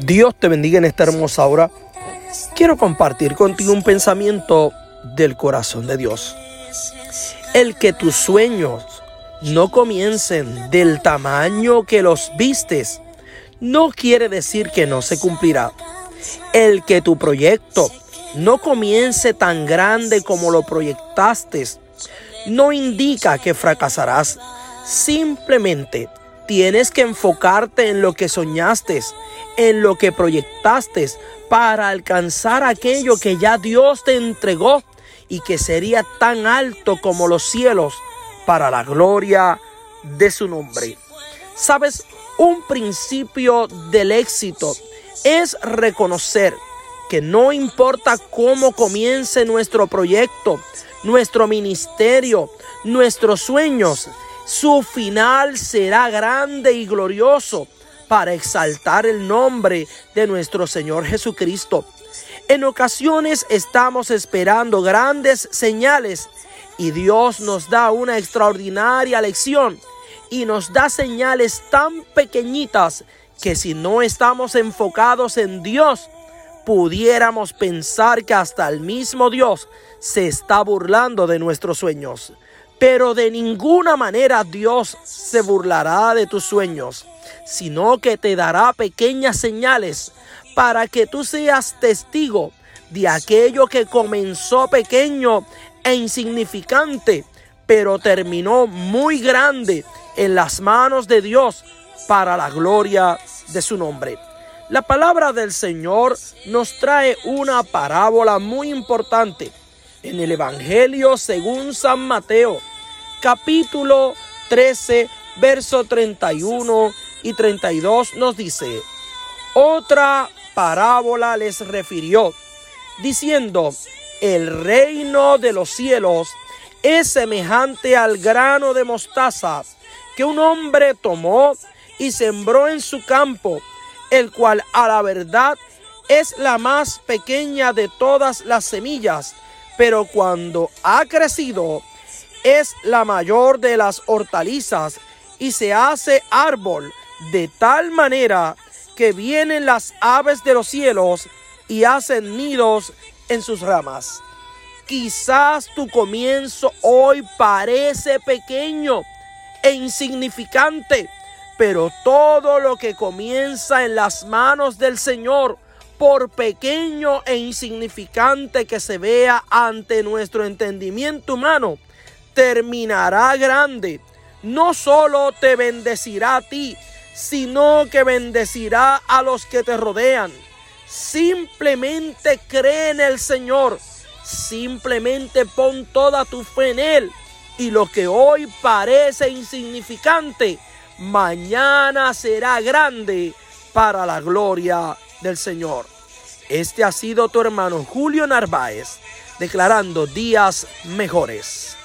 Dios te bendiga en esta hermosa hora. Quiero compartir contigo un pensamiento del corazón de Dios. El que tus sueños no comiencen del tamaño que los vistes, no quiere decir que no se cumplirá. El que tu proyecto no comience tan grande como lo proyectaste, no indica que fracasarás. Simplemente tienes que enfocarte en lo que soñaste, en lo que proyectaste para alcanzar aquello que ya Dios te entregó y que sería tan alto como los cielos para la gloria de su nombre. Sabes, un principio del éxito es reconocer que no importa cómo comience nuestro proyecto, nuestro ministerio, nuestros sueños, su final será grande y glorioso para exaltar el nombre de nuestro Señor Jesucristo. En ocasiones estamos esperando grandes señales y Dios nos da una extraordinaria lección y nos da señales tan pequeñitas que si no estamos enfocados en Dios, pudiéramos pensar que hasta el mismo Dios se está burlando de nuestros sueños. Pero de ninguna manera Dios se burlará de tus sueños, sino que te dará pequeñas señales para que tú seas testigo de aquello que comenzó pequeño e insignificante, pero terminó muy grande en las manos de Dios para la gloria de su nombre. La palabra del Señor nos trae una parábola muy importante en el Evangelio según San Mateo, capítulo 13, verso 31 y 32 nos dice, otra parábola les refirió, diciendo, el reino de los cielos es semejante al grano de mostaza que un hombre tomó y sembró en su campo, el cual a la verdad es la más pequeña de todas las semillas, pero cuando ha crecido es la mayor de las hortalizas y se hace árbol de tal manera que vienen las aves de los cielos y hacen nidos en sus ramas. Quizás tu comienzo hoy parece pequeño e insignificante, pero todo lo que comienza en las manos del Señor, por pequeño e insignificante que se vea ante nuestro entendimiento humano, terminará grande. No solo te bendecirá a ti, sino que bendecirá a los que te rodean. Simplemente cree en el Señor. Simplemente pon toda tu fe en Él. Y lo que hoy parece insignificante, mañana será grande para la gloria del Señor. Este ha sido tu hermano Julio Narváez, declarando días mejores.